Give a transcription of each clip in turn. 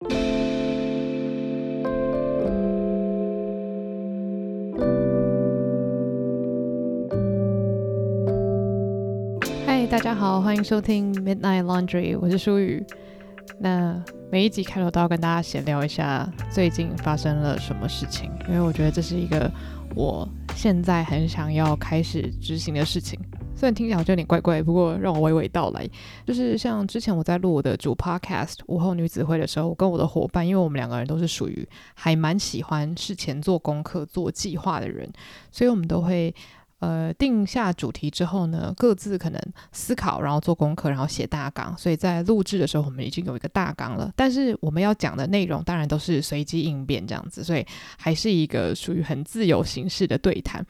嗨，大家好，欢迎收听 Midnight Laundry，我是舒雨。那每一集开头都要跟大家闲聊一下最近发生了什么事情，因为我觉得这是一个我现在很想要开始执行的事情。虽然听起来好像有点怪怪，不过让我娓娓道来。就是像之前我在录我的主 podcast 午后女子会的时候，我跟我的伙伴，因为我们两个人都是属于还蛮喜欢事前做功课、做计划的人，所以我们都会呃定下主题之后呢，各自可能思考，然后做功课，然后写大纲。所以在录制的时候，我们已经有一个大纲了。但是我们要讲的内容当然都是随机应变这样子，所以还是一个属于很自由形式的对谈。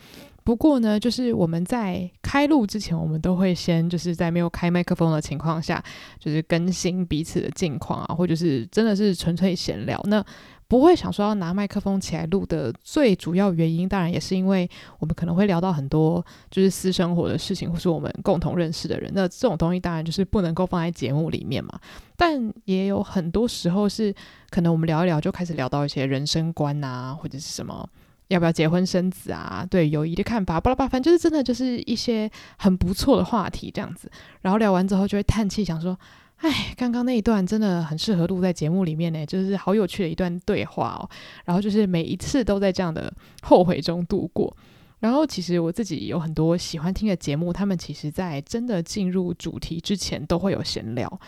不过呢，就是我们在开录之前，我们都会先就是在没有开麦克风的情况下，就是更新彼此的近况啊，或者是真的是纯粹闲聊。那不会想说要拿麦克风起来录的最主要原因，当然也是因为我们可能会聊到很多就是私生活的事情，或是我们共同认识的人。那这种东西当然就是不能够放在节目里面嘛。但也有很多时候是可能我们聊一聊就开始聊到一些人生观啊，或者是什么。要不要结婚生子啊？对友谊的看法，巴拉巴，反正就是真的就是一些很不错的话题这样子。然后聊完之后就会叹气，想说：“哎，刚刚那一段真的很适合录在节目里面呢，就是好有趣的一段对话哦。”然后就是每一次都在这样的后悔中度过。然后其实我自己有很多喜欢听的节目，他们其实在真的进入主题之前都会有闲聊。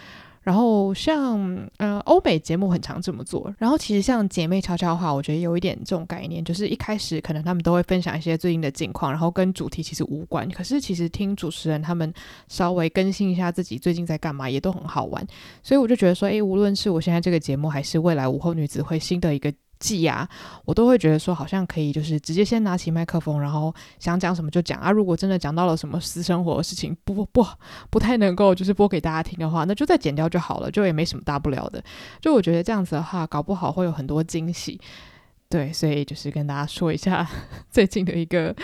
然后像呃欧美节目很常这么做，然后其实像姐妹悄悄话，我觉得有一点这种概念，就是一开始可能他们都会分享一些最近的近况，然后跟主题其实无关，可是其实听主持人他们稍微更新一下自己最近在干嘛，也都很好玩。所以我就觉得说，诶，无论是我现在这个节目，还是未来午后女子会新的一个。记啊，我都会觉得说好像可以，就是直接先拿起麦克风，然后想讲什么就讲啊。如果真的讲到了什么私生活的事情，不不不太能够就是播给大家听的话，那就再剪掉就好了，就也没什么大不了的。就我觉得这样子的话，搞不好会有很多惊喜。对，所以就是跟大家说一下 最近的一个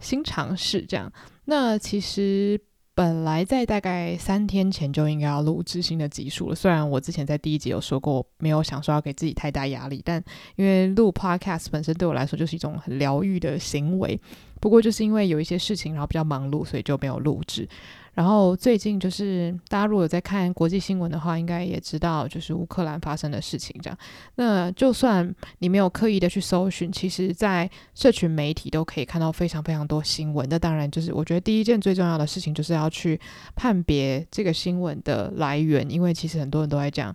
新尝试，这样。那其实。本来在大概三天前就应该要录制新的集数了，虽然我之前在第一集有说过，没有想说要给自己太大压力，但因为录 Podcast 本身对我来说就是一种很疗愈的行为。不过就是因为有一些事情，然后比较忙碌，所以就没有录制。然后最近就是大家如果有在看国际新闻的话，应该也知道就是乌克兰发生的事情这样。那就算你没有刻意的去搜寻，其实在社群媒体都可以看到非常非常多新闻。那当然就是我觉得第一件最重要的事情就是要去判别这个新闻的来源，因为其实很多人都在讲。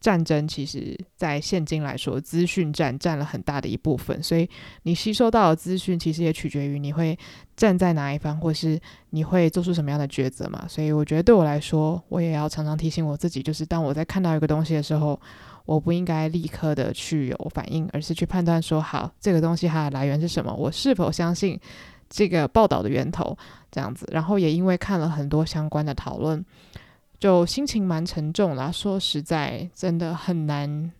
战争其实，在现今来说，资讯战占了很大的一部分，所以你吸收到的资讯，其实也取决于你会站在哪一方，或是你会做出什么样的抉择嘛。所以我觉得对我来说，我也要常常提醒我自己，就是当我在看到一个东西的时候，我不应该立刻的去有反应，而是去判断说，好，这个东西它的来源是什么，我是否相信这个报道的源头，这样子。然后也因为看了很多相关的讨论。就心情蛮沉重啦，说实在，真的很难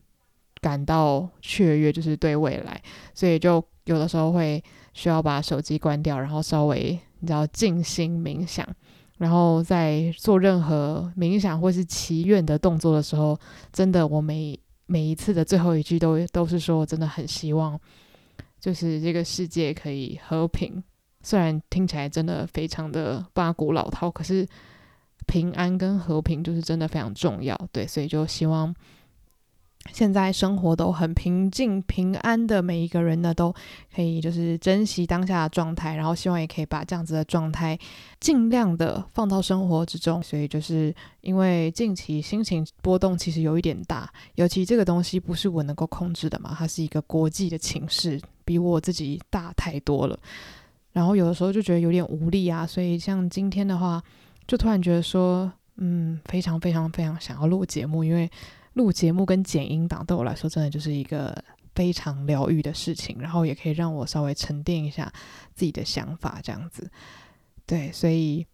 感到雀跃，就是对未来，所以就有的时候会需要把手机关掉，然后稍微你知道静心冥想，然后在做任何冥想或是祈愿的动作的时候，真的我每每一次的最后一句都都是说真的很希望，就是这个世界可以和平，虽然听起来真的非常的八股老套，可是。平安跟和平就是真的非常重要，对，所以就希望现在生活都很平静、平安的每一个人呢，都可以就是珍惜当下的状态，然后希望也可以把这样子的状态尽量的放到生活之中。所以就是因为近期心情波动其实有一点大，尤其这个东西不是我能够控制的嘛，它是一个国际的情势，比我自己大太多了。然后有的时候就觉得有点无力啊，所以像今天的话。就突然觉得说，嗯，非常非常非常想要录节目，因为录节目跟剪音档对我来说，真的就是一个非常疗愈的事情，然后也可以让我稍微沉淀一下自己的想法，这样子。对，所以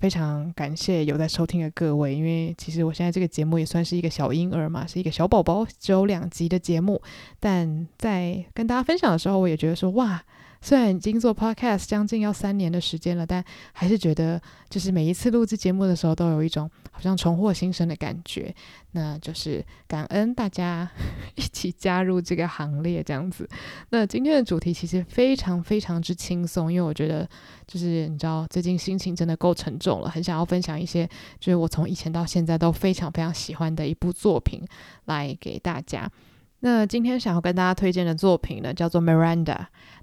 非常感谢有在收听的各位，因为其实我现在这个节目也算是一个小婴儿嘛，是一个小宝宝，只有两集的节目，但在跟大家分享的时候，我也觉得说哇。虽然已经做 podcast 将近要三年的时间了，但还是觉得就是每一次录制节目的时候，都有一种好像重获新生的感觉。那就是感恩大家一起加入这个行列，这样子。那今天的主题其实非常非常之轻松，因为我觉得就是你知道，最近心情真的够沉重了，很想要分享一些就是我从以前到现在都非常非常喜欢的一部作品来给大家。那今天想要跟大家推荐的作品呢，叫做《Miranda》。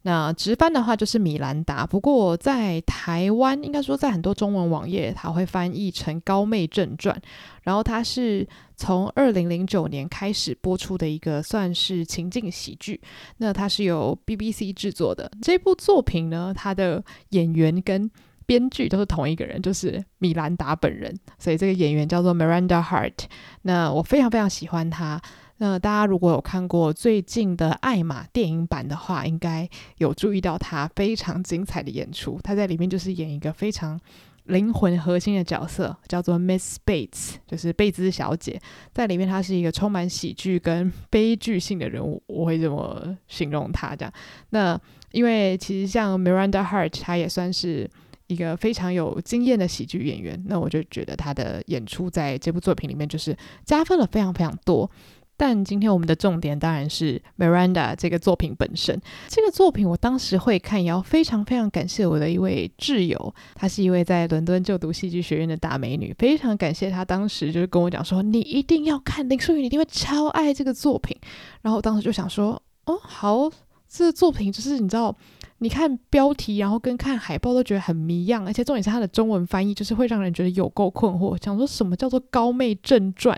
那直翻的话就是米兰达，不过在台湾，应该说在很多中文网页，它会翻译成《高妹正传》。然后它是从二零零九年开始播出的一个算是情境喜剧。那它是由 BBC 制作的。这部作品呢，它的演员跟编剧都是同一个人，就是米兰达本人。所以这个演员叫做 Miranda Hart。那我非常非常喜欢他。那大家如果有看过最近的艾玛电影版的话，应该有注意到他非常精彩的演出。他在里面就是演一个非常灵魂核心的角色，叫做 Miss Bates，就是贝兹小姐。在里面，她是一个充满喜剧跟悲剧性的人物，我会这么形容她这样。那因为其实像 Miranda Hart，她也算是一个非常有经验的喜剧演员。那我就觉得她的演出在这部作品里面就是加分了非常非常多。但今天我们的重点当然是 Miranda 这个作品本身。这个作品我当时会看，也要非常非常感谢我的一位挚友，她是一位在伦敦就读戏剧学院的大美女，非常感谢她当时就是跟我讲说，你一定要看林书宇，你一定会超爱这个作品。然后我当时就想说，哦，好，这个作品就是你知道。你看标题，然后跟看海报都觉得很谜样，而且重点是它的中文翻译就是会让人觉得有够困惑。想说什么叫做《高妹正传》？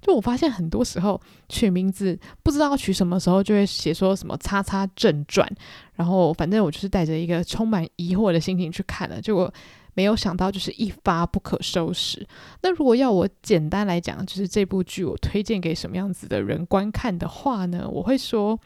就我发现很多时候取名字不知道取什么时候，就会写说什么“叉叉正传”，然后反正我就是带着一个充满疑惑的心情去看了，结果没有想到就是一发不可收拾。那如果要我简单来讲，就是这部剧我推荐给什么样子的人观看的话呢？我会说。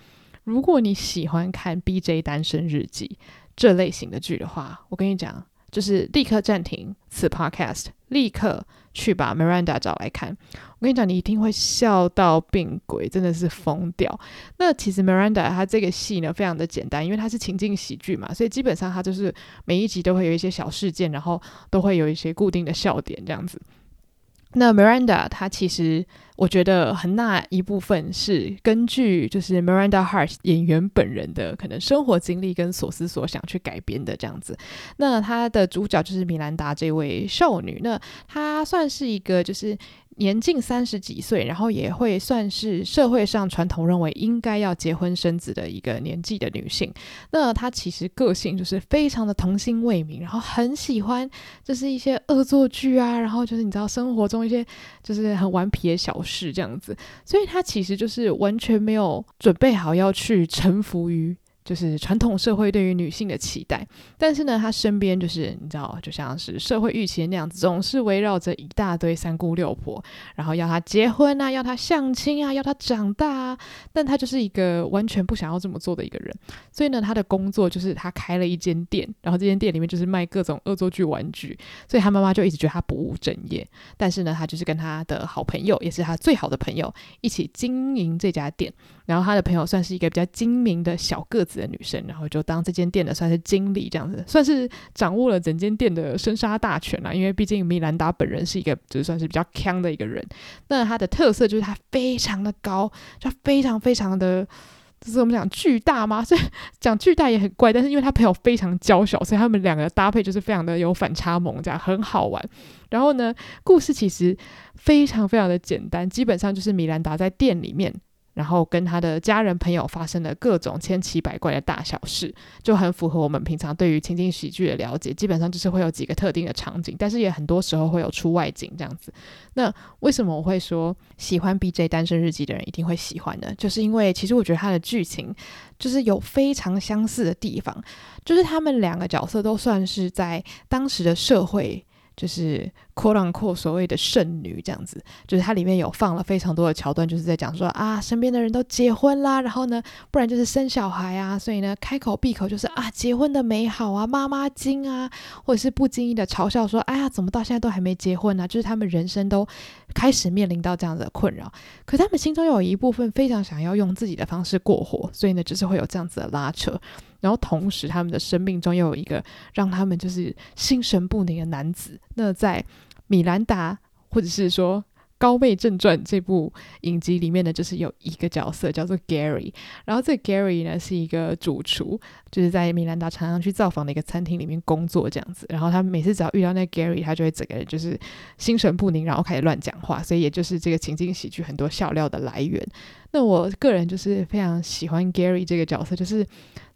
如果你喜欢看《BJ 单身日记》这类型的剧的话，我跟你讲，就是立刻暂停此 podcast，立刻去把 Miranda 找来看。我跟你讲，你一定会笑到病鬼，真的是疯掉。那其实 Miranda 她这个戏呢，非常的简单，因为它是情境喜剧嘛，所以基本上它就是每一集都会有一些小事件，然后都会有一些固定的笑点这样子。那 Miranda 她其实。我觉得很大一部分是根据就是 Miranda Hart 演员本人的可能生活经历跟所思所想去改编的这样子。那她的主角就是米兰达这位少女，那她算是一个就是。年近三十几岁，然后也会算是社会上传统认为应该要结婚生子的一个年纪的女性。那她其实个性就是非常的童心未泯，然后很喜欢就是一些恶作剧啊，然后就是你知道生活中一些就是很顽皮的小事这样子。所以她其实就是完全没有准备好要去臣服于。就是传统社会对于女性的期待，但是呢，她身边就是你知道，就像是社会预期那样子，总是围绕着一大堆三姑六婆，然后要她结婚啊，要她相亲啊，要她长大啊。但她就是一个完全不想要这么做的一个人，所以呢，她的工作就是她开了一间店，然后这间店里面就是卖各种恶作剧玩具，所以她妈妈就一直觉得她不务正业。但是呢，她就是跟她的好朋友，也是她最好的朋友，一起经营这家店。然后她的朋友算是一个比较精明的小个子的女生，然后就当这间店的算是经理这样子，算是掌握了整间店的生杀大权啦。因为毕竟米兰达本人是一个就是算是比较强的一个人，那她的特色就是她非常的高，就非常非常的，就是我们讲巨大嘛，所以讲巨大也很怪。但是因为她朋友非常娇小，所以他们两个搭配就是非常的有反差萌，这样很好玩。然后呢，故事其实非常非常的简单，基本上就是米兰达在店里面。然后跟他的家人朋友发生了各种千奇百怪的大小事，就很符合我们平常对于情景喜剧的了解。基本上就是会有几个特定的场景，但是也很多时候会有出外景这样子。那为什么我会说喜欢《BJ 单身日记》的人一定会喜欢呢？就是因为其实我觉得他的剧情就是有非常相似的地方，就是他们两个角色都算是在当时的社会。就是 quote unquote 所谓的圣女这样子，就是它里面有放了非常多的桥段，就是在讲说啊，身边的人都结婚啦，然后呢，不然就是生小孩啊，所以呢，开口闭口就是啊，结婚的美好啊，妈妈经啊，或者是不经意的嘲笑说，哎呀，怎么到现在都还没结婚呢？就是他们人生都开始面临到这样子的困扰，可他们心中有一部分非常想要用自己的方式过活，所以呢，就是会有这样子的拉扯。然后同时，他们的生命中又有一个让他们就是心神不宁的男子。那在米兰达，或者是说。《高妹正传》这部影集里面呢，就是有一个角色叫做 Gary，然后这个 Gary 呢是一个主厨，就是在米兰达常常去造访的一个餐厅里面工作这样子。然后他每次只要遇到那 Gary，他就会整个人就是心神不宁，然后开始乱讲话，所以也就是这个情景喜剧很多笑料的来源。那我个人就是非常喜欢 Gary 这个角色，就是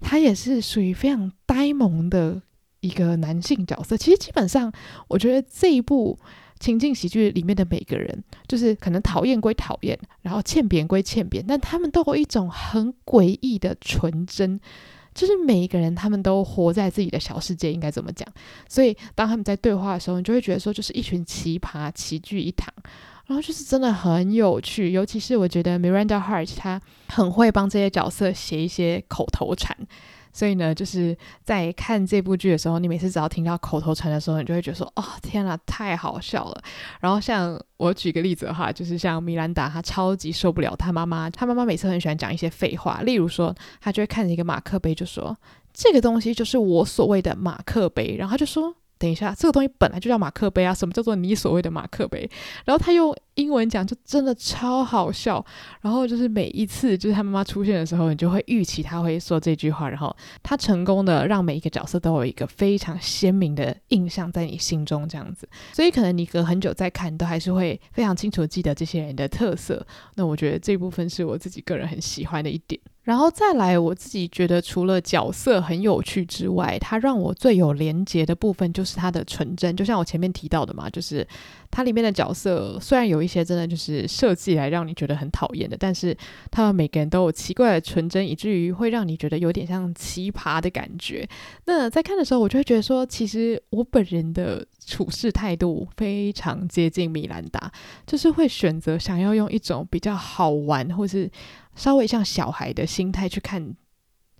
他也是属于非常呆萌的一个男性角色。其实基本上，我觉得这一部。情境喜剧里面的每个人，就是可能讨厌归讨厌，然后欠扁归欠扁，但他们都有一种很诡异的纯真，就是每一个人他们都活在自己的小世界，应该怎么讲？所以当他们在对话的时候，你就会觉得说，就是一群奇葩齐聚一堂，然后就是真的很有趣。尤其是我觉得 Miranda Hart 她很会帮这些角色写一些口头禅。所以呢，就是在看这部剧的时候，你每次只要听到口头禅的时候，你就会觉得说：“哦，天哪，太好笑了。”然后像我举个例子的话，就是像米兰达，她超级受不了她妈妈，她妈妈每次很喜欢讲一些废话，例如说，她就会看着一个马克杯，就说：“这个东西就是我所谓的马克杯。”然后她就说。等一下，这个东西本来就叫马克杯啊！什么叫做你所谓的马克杯？然后他又英文讲，就真的超好笑。然后就是每一次就是他妈妈出现的时候，你就会预期他会说这句话。然后他成功的让每一个角色都有一个非常鲜明的印象在你心中，这样子。所以可能你隔很久再看，都还是会非常清楚记得这些人的特色。那我觉得这部分是我自己个人很喜欢的一点。然后再来，我自己觉得除了角色很有趣之外，它让我最有连结的部分就是它的纯真。就像我前面提到的嘛，就是它里面的角色虽然有一些真的就是设计来让你觉得很讨厌的，但是他们每个人都有奇怪的纯真，以至于会让你觉得有点像奇葩的感觉。那在看的时候，我就会觉得说，其实我本人的处事态度非常接近米兰达，就是会选择想要用一种比较好玩或是。稍微像小孩的心态去看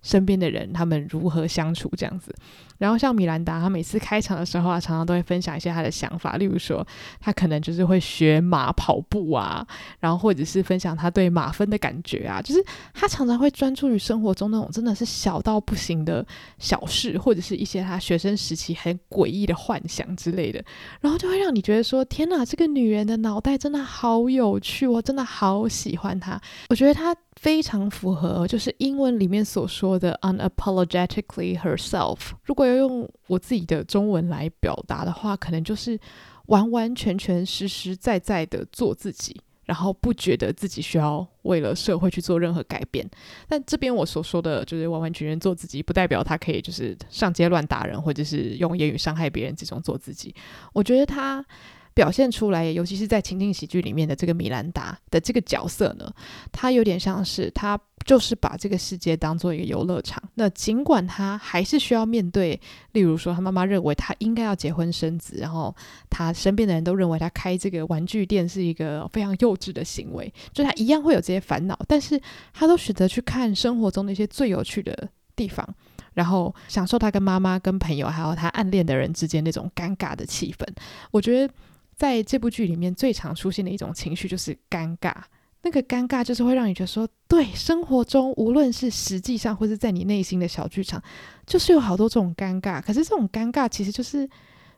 身边的人，他们如何相处这样子。然后像米兰达，他每次开场的时候啊，常常都会分享一些他的想法，例如说他可能就是会学马跑步啊，然后或者是分享他对马粪的感觉啊，就是他常常会专注于生活中那种真的是小到不行的小事，或者是一些他学生时期很诡异的幻想之类的，然后就会让你觉得说，天哪，这个女人的脑袋真的好有趣，我真的好喜欢她。我觉得她非常符合就是英文里面所说的 unapologetically herself。如果有要用我自己的中文来表达的话，可能就是完完全全、实实在在的做自己，然后不觉得自己需要为了社会去做任何改变。但这边我所说的就是完完全全做自己，不代表他可以就是上街乱打人，或者是用言语伤害别人这种做自己。我觉得他。表现出来，尤其是在情景喜剧里面的这个米兰达的这个角色呢，他有点像是他就是把这个世界当做一个游乐场。那尽管他还是需要面对，例如说他妈妈认为他应该要结婚生子，然后他身边的人都认为他开这个玩具店是一个非常幼稚的行为，就他一样会有这些烦恼，但是他都选择去看生活中那些最有趣的地方，然后享受他跟妈妈、跟朋友还有他暗恋的人之间那种尴尬的气氛。我觉得。在这部剧里面，最常出现的一种情绪就是尴尬。那个尴尬就是会让你觉得说，对，生活中无论是实际上或是在你内心的小剧场，就是有好多这种尴尬。可是这种尴尬其实就是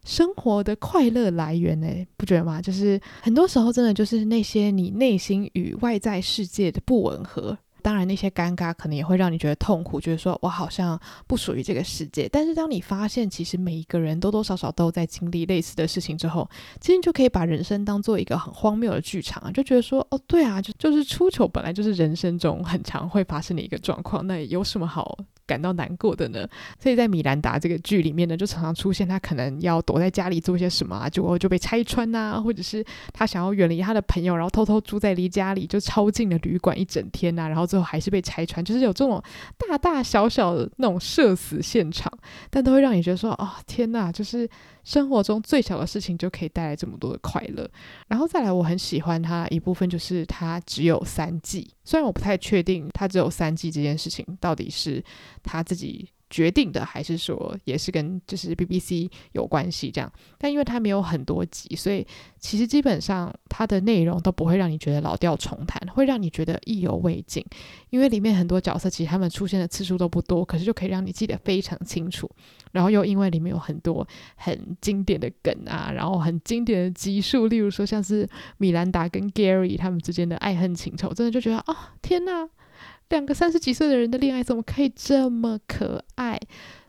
生活的快乐来源，诶，不觉得吗？就是很多时候真的就是那些你内心与外在世界的不吻合。当然，那些尴尬可能也会让你觉得痛苦，觉得说我好像不属于这个世界。但是，当你发现其实每一个人多多少少都在经历类似的事情之后，其实你就可以把人生当做一个很荒谬的剧场啊，就觉得说，哦，对啊，就就是出糗本来就是人生中很常会发生的一个状况，那有什么好感到难过的呢？所以在米兰达这个剧里面呢，就常常出现他可能要躲在家里做些什么啊，结果就被拆穿呐、啊，或者是他想要远离他的朋友，然后偷偷住在离家里就超近的旅馆一整天呐、啊，然后。最后还是被拆穿，就是有这种大大小小的那种社死现场，但都会让你觉得说，哦，天呐，就是生活中最小的事情就可以带来这么多的快乐。然后再来，我很喜欢它一部分就是它只有三季，虽然我不太确定它只有三季这件事情到底是他自己。决定的还是说也是跟就是 BBC 有关系这样，但因为它没有很多集，所以其实基本上它的内容都不会让你觉得老调重弹，会让你觉得意犹未尽。因为里面很多角色其实他们出现的次数都不多，可是就可以让你记得非常清楚。然后又因为里面有很多很经典的梗啊，然后很经典的集数，例如说像是米兰达跟 Gary 他们之间的爱恨情仇，真的就觉得啊、哦，天哪！两个三十几岁的人的恋爱怎么可以这么可爱？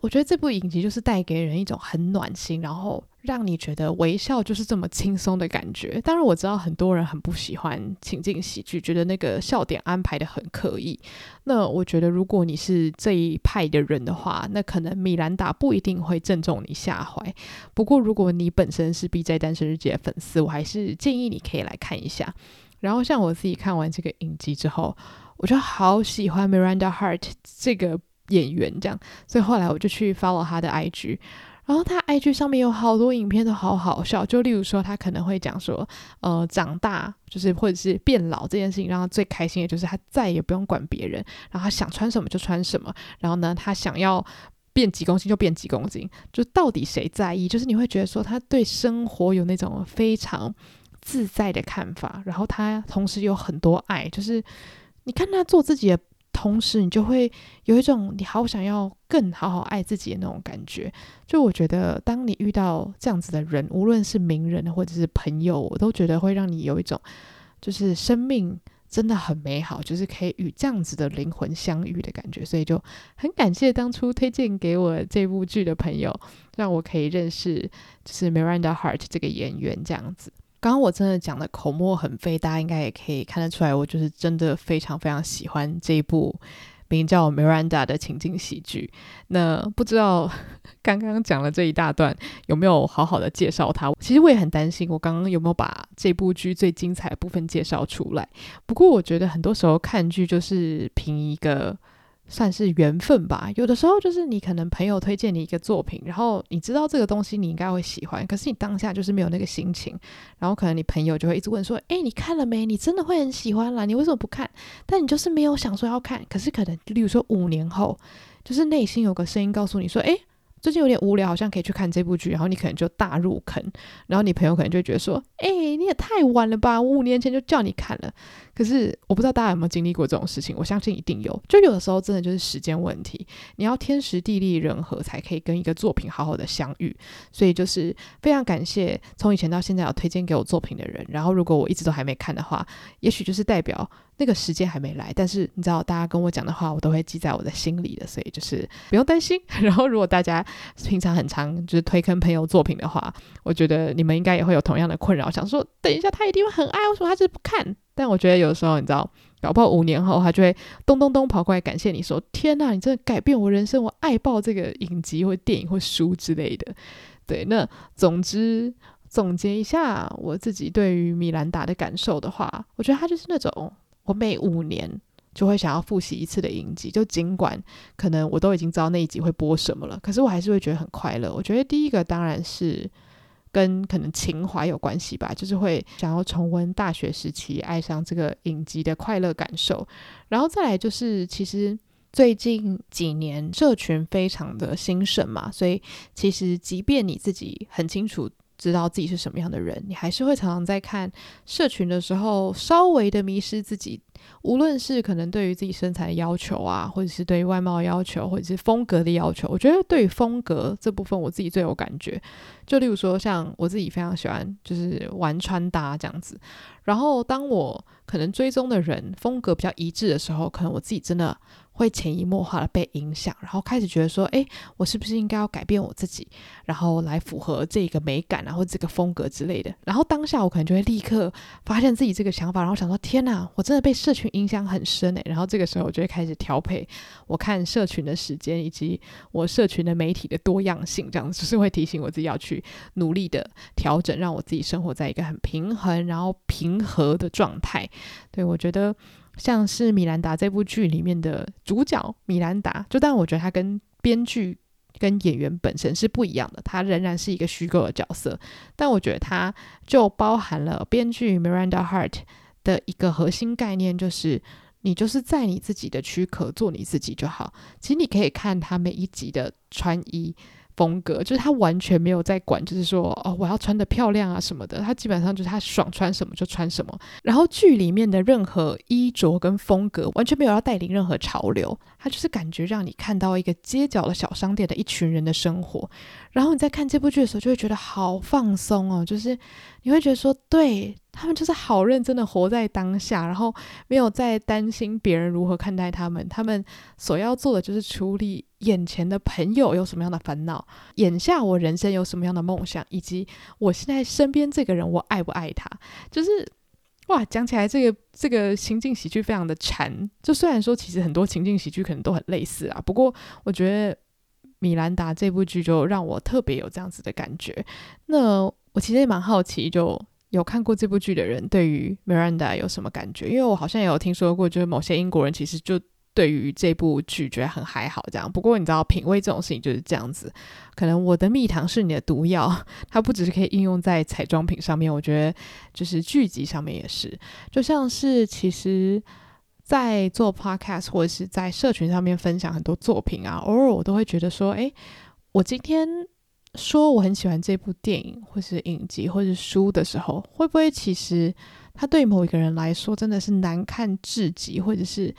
我觉得这部影集就是带给人一种很暖心，然后让你觉得微笑就是这么轻松的感觉。当然我知道很多人很不喜欢情境喜剧，觉得那个笑点安排得很刻意。那我觉得如果你是这一派的人的话，那可能米兰达不一定会正中你下怀。不过如果你本身是 BJ 单身日记的粉丝，我还是建议你可以来看一下。然后像我自己看完这个影集之后。我就好喜欢 Miranda Hart 这个演员，这样，所以后来我就去 follow 他的 IG，然后他 IG 上面有好多影片都好好笑，就例如说他可能会讲说，呃，长大就是或者是变老这件事情，让他最开心的就是他再也不用管别人，然后他想穿什么就穿什么，然后呢，他想要变几公斤就变几公斤，就到底谁在意？就是你会觉得说他对生活有那种非常自在的看法，然后他同时有很多爱，就是。你看他做自己的同时，你就会有一种你好想要更好好爱自己的那种感觉。就我觉得，当你遇到这样子的人，无论是名人或者是朋友，我都觉得会让你有一种，就是生命真的很美好，就是可以与这样子的灵魂相遇的感觉。所以就很感谢当初推荐给我这部剧的朋友，让我可以认识就是 Miranda Hart 这个演员这样子。刚刚我真的讲的口沫很飞，大家应该也可以看得出来，我就是真的非常非常喜欢这一部名叫《Miranda》的情景喜剧。那不知道 刚刚讲了这一大段有没有好好的介绍它？其实我也很担心，我刚刚有没有把这部剧最精彩的部分介绍出来？不过我觉得很多时候看剧就是凭一个。算是缘分吧。有的时候就是你可能朋友推荐你一个作品，然后你知道这个东西你应该会喜欢，可是你当下就是没有那个心情，然后可能你朋友就会一直问说：“诶，你看了没？你真的会很喜欢啦，你为什么不看？”但你就是没有想说要看，可是可能例如说五年后，就是内心有个声音告诉你说：“诶。”最近有点无聊，好像可以去看这部剧，然后你可能就大入坑，然后你朋友可能就觉得说：“哎、你也太晚了吧，我五年前就叫你看了。”可是我不知道大家有没有经历过这种事情，我相信一定有。就有的时候真的就是时间问题，你要天时地利人和才可以跟一个作品好好的相遇。所以就是非常感谢从以前到现在有推荐给我作品的人。然后如果我一直都还没看的话，也许就是代表。那个时间还没来，但是你知道，大家跟我讲的话，我都会记在我的心里的，所以就是不用担心。然后，如果大家平常很常就是推坑朋友作品的话，我觉得你们应该也会有同样的困扰，想说等一下他一定会很爱，为什么他就是不看？但我觉得有时候你知道，搞不好五年后他就会咚咚咚跑过来感谢你说：“天哪，你真的改变我人生，我爱爆这个影集或电影或书之类的。”对，那总之总结一下我自己对于米兰达的感受的话，我觉得他就是那种。我每五年就会想要复习一次的影集，就尽管可能我都已经知道那一集会播什么了，可是我还是会觉得很快乐。我觉得第一个当然是跟可能情怀有关系吧，就是会想要重温大学时期爱上这个影集的快乐感受。然后再来就是，其实最近几年社群非常的兴盛嘛，所以其实即便你自己很清楚。知道自己是什么样的人，你还是会常常在看社群的时候，稍微的迷失自己。无论是可能对于自己身材的要求啊，或者是对于外貌的要求，或者是风格的要求，我觉得对于风格这部分，我自己最有感觉。就例如说，像我自己非常喜欢，就是玩穿搭这样子。然后，当我可能追踪的人风格比较一致的时候，可能我自己真的。会潜移默化的被影响，然后开始觉得说，诶，我是不是应该要改变我自己，然后来符合这个美感啊，或这个风格之类的。然后当下我可能就会立刻发现自己这个想法，然后想说，天哪，我真的被社群影响很深诶。然后这个时候我就会开始调配我看社群的时间，以及我社群的媒体的多样性，这样子是会提醒我自己要去努力的调整，让我自己生活在一个很平衡然后平和的状态。对，我觉得。像是米兰达这部剧里面的主角米兰达，就但我觉得他跟编剧跟演员本身是不一样的，他仍然是一个虚构的角色，但我觉得他就包含了编剧 Miranda Hart 的一个核心概念，就是你就是在你自己的躯壳做你自己就好。其实你可以看他每一集的穿衣。风格就是他完全没有在管，就是说哦，我要穿得漂亮啊什么的。他基本上就是他爽穿什么就穿什么。然后剧里面的任何衣着跟风格完全没有要带领任何潮流，他就是感觉让你看到一个街角的小商店的一群人的生活。然后你在看这部剧的时候，就会觉得好放松哦，就是你会觉得说，对，他们就是好认真的活在当下，然后没有在担心别人如何看待他们。他们所要做的就是处理眼前的朋友有什么样的烦恼，眼下我人生有什么样的梦想，以及我现在身边这个人我爱不爱他。就是哇，讲起来这个这个情境喜剧非常的馋。就虽然说其实很多情境喜剧可能都很类似啊，不过我觉得。米兰达这部剧就让我特别有这样子的感觉。那我其实也蛮好奇，就有看过这部剧的人对于米兰达有什么感觉？因为我好像也有听说过，就是某些英国人其实就对于这部剧觉得很还好这样。不过你知道，品味这种事情就是这样子。可能我的蜜糖是你的毒药，它不只是可以应用在彩妆品上面，我觉得就是剧集上面也是。就像是其实。在做 podcast 或者是在社群上面分享很多作品啊，偶尔我都会觉得说，诶，我今天说我很喜欢这部电影，或是影集，或是书的时候，会不会其实它对某一个人来说真的是难看至极，或者是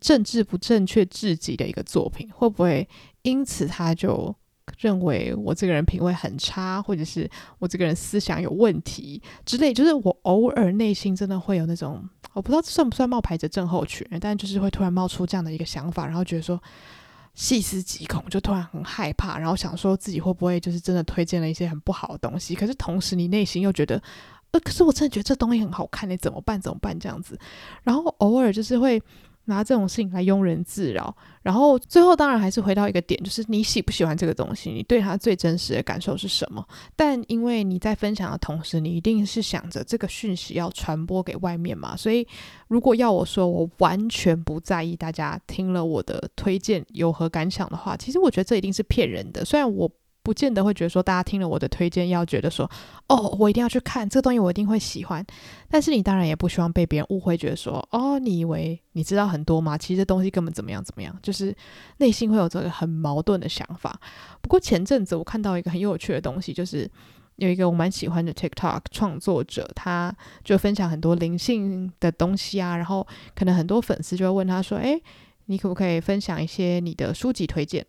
政治不正确至极的一个作品？会不会因此他就认为我这个人品味很差，或者是我这个人思想有问题之类？就是我偶尔内心真的会有那种。我不知道算不算冒牌者症候群，但就是会突然冒出这样的一个想法，然后觉得说细思极恐，就突然很害怕，然后想说自己会不会就是真的推荐了一些很不好的东西。可是同时你内心又觉得，呃，可是我真的觉得这东西很好看，你怎么办？怎么办？这样子，然后偶尔就是会。拿这种事情来庸人自扰，然后最后当然还是回到一个点，就是你喜不喜欢这个东西，你对它最真实的感受是什么？但因为你在分享的同时，你一定是想着这个讯息要传播给外面嘛，所以如果要我说，我完全不在意大家听了我的推荐有何感想的话，其实我觉得这一定是骗人的。虽然我。不见得会觉得说，大家听了我的推荐要觉得说，哦，我一定要去看这个东西，我一定会喜欢。但是你当然也不希望被别人误会，觉得说，哦，你以为你知道很多吗？其实这东西根本怎么样怎么样，就是内心会有这个很矛盾的想法。不过前阵子我看到一个很有趣的东西，就是有一个我蛮喜欢的 TikTok 创作者，他就分享很多灵性的东西啊，然后可能很多粉丝就会问他说，诶，你可不可以分享一些你的书籍推荐？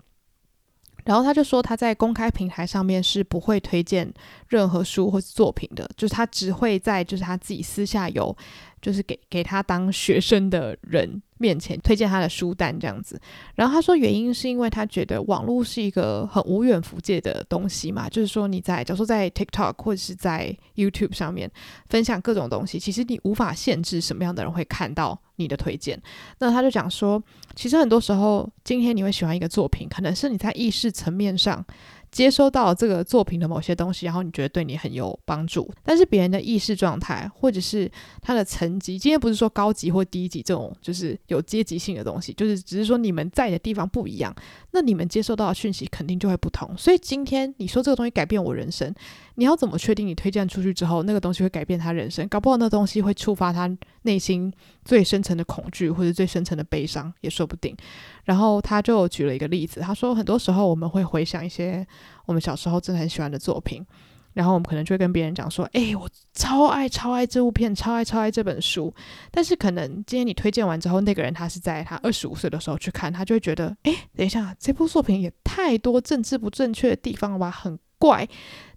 然后他就说，他在公开平台上面是不会推荐任何书或作品的，就是他只会在就是他自己私下有，就是给给他当学生的人面前推荐他的书单这样子，然后他说原因是因为他觉得网络是一个很无远弗届的东西嘛，就是说你在假如说在 TikTok 或者是在 YouTube 上面分享各种东西，其实你无法限制什么样的人会看到你的推荐。那他就讲说，其实很多时候今天你会喜欢一个作品，可能是你在意识层面上。接收到这个作品的某些东西，然后你觉得对你很有帮助，但是别人的意识状态或者是他的层级，今天不是说高级或低级这种，就是有阶级性的东西，就是只是说你们在的地方不一样，那你们接收到的讯息肯定就会不同。所以今天你说这个东西改变我人生，你要怎么确定你推荐出去之后，那个东西会改变他人生？搞不好那东西会触发他内心最深层的恐惧或者最深层的悲伤也说不定。然后他就举了一个例子，他说很多时候我们会回想一些我们小时候真的很喜欢的作品，然后我们可能就会跟别人讲说：“诶，我超爱超爱这部片，超爱超爱这本书。”但是可能今天你推荐完之后，那个人他是在他二十五岁的时候去看，他就会觉得：“诶，等一下，这部作品也太多政治不正确的地方了吧，很怪。”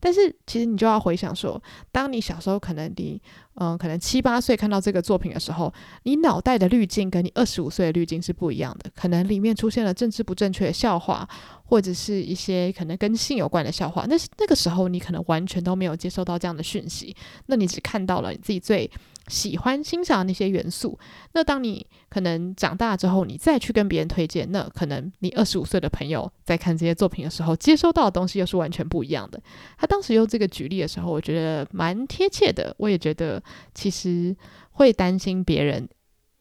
但是其实你就要回想说，当你小时候可能你嗯可能七八岁看到这个作品的时候，你脑袋的滤镜跟你二十五岁的滤镜是不一样的。可能里面出现了政治不正确的笑话，或者是一些可能跟性有关的笑话。那是那个时候你可能完全都没有接收到这样的讯息，那你只看到了你自己最喜欢欣赏的那些元素。那当你可能长大之后，你再去跟别人推荐，那可能你二十五岁的朋友在看这些作品的时候，接收到的东西又是完全不一样的。他。当时用这个举例的时候，我觉得蛮贴切的。我也觉得，其实会担心别人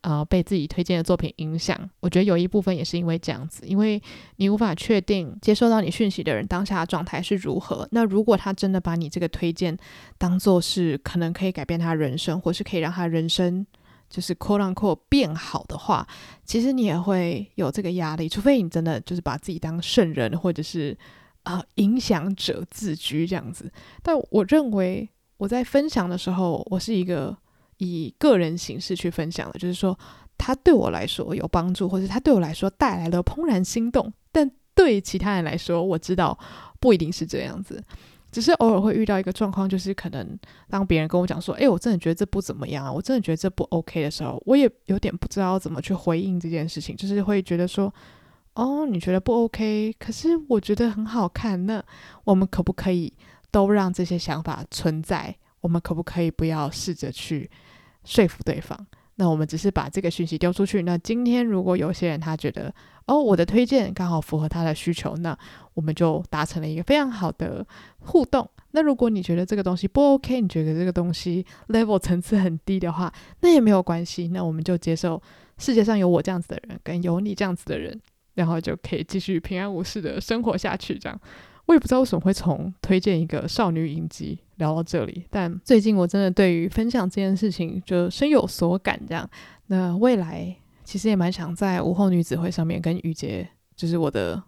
呃被自己推荐的作品影响。我觉得有一部分也是因为这样子，因为你无法确定接收到你讯息的人当下的状态是如何。那如果他真的把你这个推荐当做是可能可以改变他人生，或是可以让他人生就是 quote unquote 变好的话，其实你也会有这个压力，除非你真的就是把自己当圣人，或者是啊、影响者自居这样子。但我认为。我在分享的时候，我是一个以个人形式去分享的，就是说，他对我来说有帮助，或者他对我来说带来了怦然心动。但对其他人来说，我知道不一定是这样子，只是偶尔会遇到一个状况，就是可能当别人跟我讲说：“哎，我真的觉得这不怎么样啊，我真的觉得这不 OK” 的时候，我也有点不知道怎么去回应这件事情，就是会觉得说：“哦，你觉得不 OK，可是我觉得很好看，那我们可不可以？”都让这些想法存在，我们可不可以不要试着去说服对方？那我们只是把这个讯息丢出去。那今天如果有些人他觉得，哦，我的推荐刚好符合他的需求，那我们就达成了一个非常好的互动。那如果你觉得这个东西不 OK，你觉得这个东西 level 层次很低的话，那也没有关系。那我们就接受世界上有我这样子的人，跟有你这样子的人，然后就可以继续平安无事的生活下去，这样。我也不知道为什么会从推荐一个少女影集聊到这里，但最近我真的对于分享这件事情就深有所感。这样，那未来其实也蛮想在午后女子会上面跟雨洁，就是我的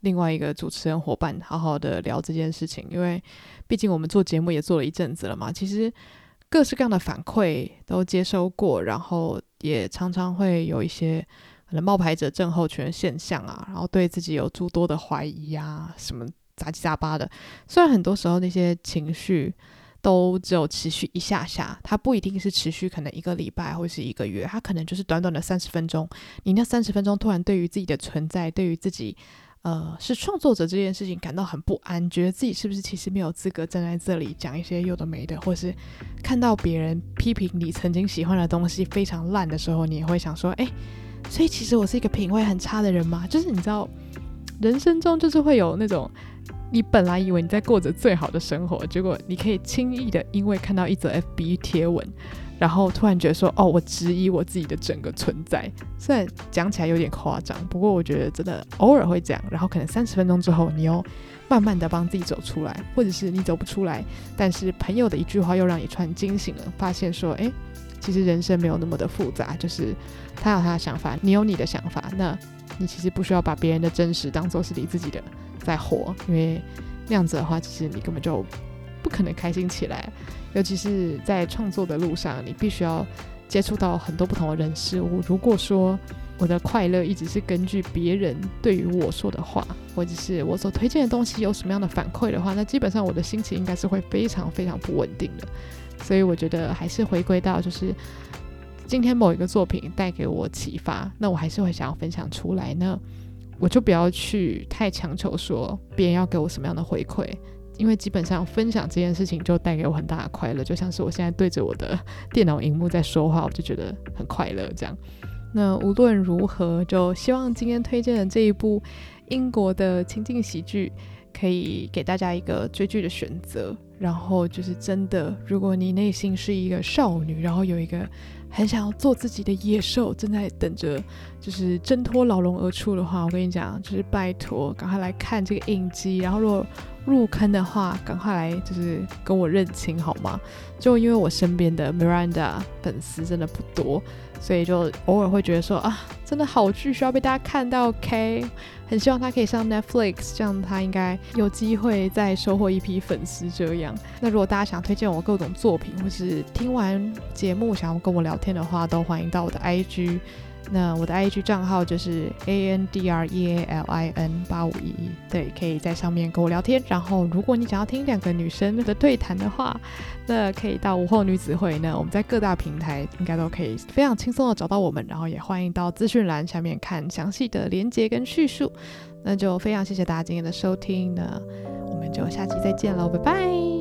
另外一个主持人伙伴，好好的聊这件事情，因为毕竟我们做节目也做了一阵子了嘛，其实各式各样的反馈都接收过，然后也常常会有一些可能冒牌者症候群现象啊，然后对自己有诸多的怀疑啊什么。杂七杂八的，虽然很多时候那些情绪都只有持续一下下，它不一定是持续可能一个礼拜或是一个月，它可能就是短短的三十分钟。你那三十分钟突然对于自己的存在，对于自己呃是创作者这件事情感到很不安，觉得自己是不是其实没有资格站在这里讲一些有的没的，或是看到别人批评你曾经喜欢的东西非常烂的时候，你也会想说，哎，所以其实我是一个品味很差的人吗？就是你知道，人生中就是会有那种。你本来以为你在过着最好的生活，结果你可以轻易的因为看到一则 FB 贴文，然后突然觉得说：“哦，我质疑我自己的整个存在。”虽然讲起来有点夸张，不过我觉得真的偶尔会这样。然后可能三十分钟之后，你又慢慢的帮自己走出来，或者是你走不出来，但是朋友的一句话又让你突然惊醒了，发现说：“诶，其实人生没有那么的复杂，就是他有他的想法，你有你的想法，那你其实不需要把别人的真实当做是你自己的。”在活，因为那样子的话，其实你根本就不可能开心起来。尤其是在创作的路上，你必须要接触到很多不同的人事物。如果说我的快乐一直是根据别人对于我说的话，或者是我所推荐的东西有什么样的反馈的话，那基本上我的心情应该是会非常非常不稳定的。所以我觉得还是回归到，就是今天某一个作品带给我启发，那我还是会想要分享出来呢。我就不要去太强求说别人要给我什么样的回馈，因为基本上分享这件事情就带给我很大的快乐，就像是我现在对着我的电脑荧幕在说话，我就觉得很快乐。这样，那无论如何，就希望今天推荐的这一部英国的情境喜剧，可以给大家一个追剧的选择。然后就是真的，如果你内心是一个少女，然后有一个。很想要做自己的野兽，正在等着就是挣脱牢笼而出的话，我跟你讲，就是拜托，赶快来看这个影集。然后如果入坑的话，赶快来就是跟我认亲好吗？就因为我身边的 Miranda 粉丝真的不多。所以就偶尔会觉得说啊，真的好剧需要被大家看到，OK？很希望他可以上 Netflix，这样他应该有机会再收获一批粉丝。这样，那如果大家想推荐我各种作品，或是听完节目想要跟我聊天的话，都欢迎到我的 IG。那我的 IG 账号就是 A N D R E A L I N 八五一一，对，可以在上面跟我聊天。然后，如果你想要听两个女生的对谈的话，那可以到午后女子会。那我们在各大平台应该都可以非常轻松的找到我们。然后也欢迎到资讯栏下面看详细的连结跟叙述。那就非常谢谢大家今天的收听，那我们就下期再见喽，拜拜。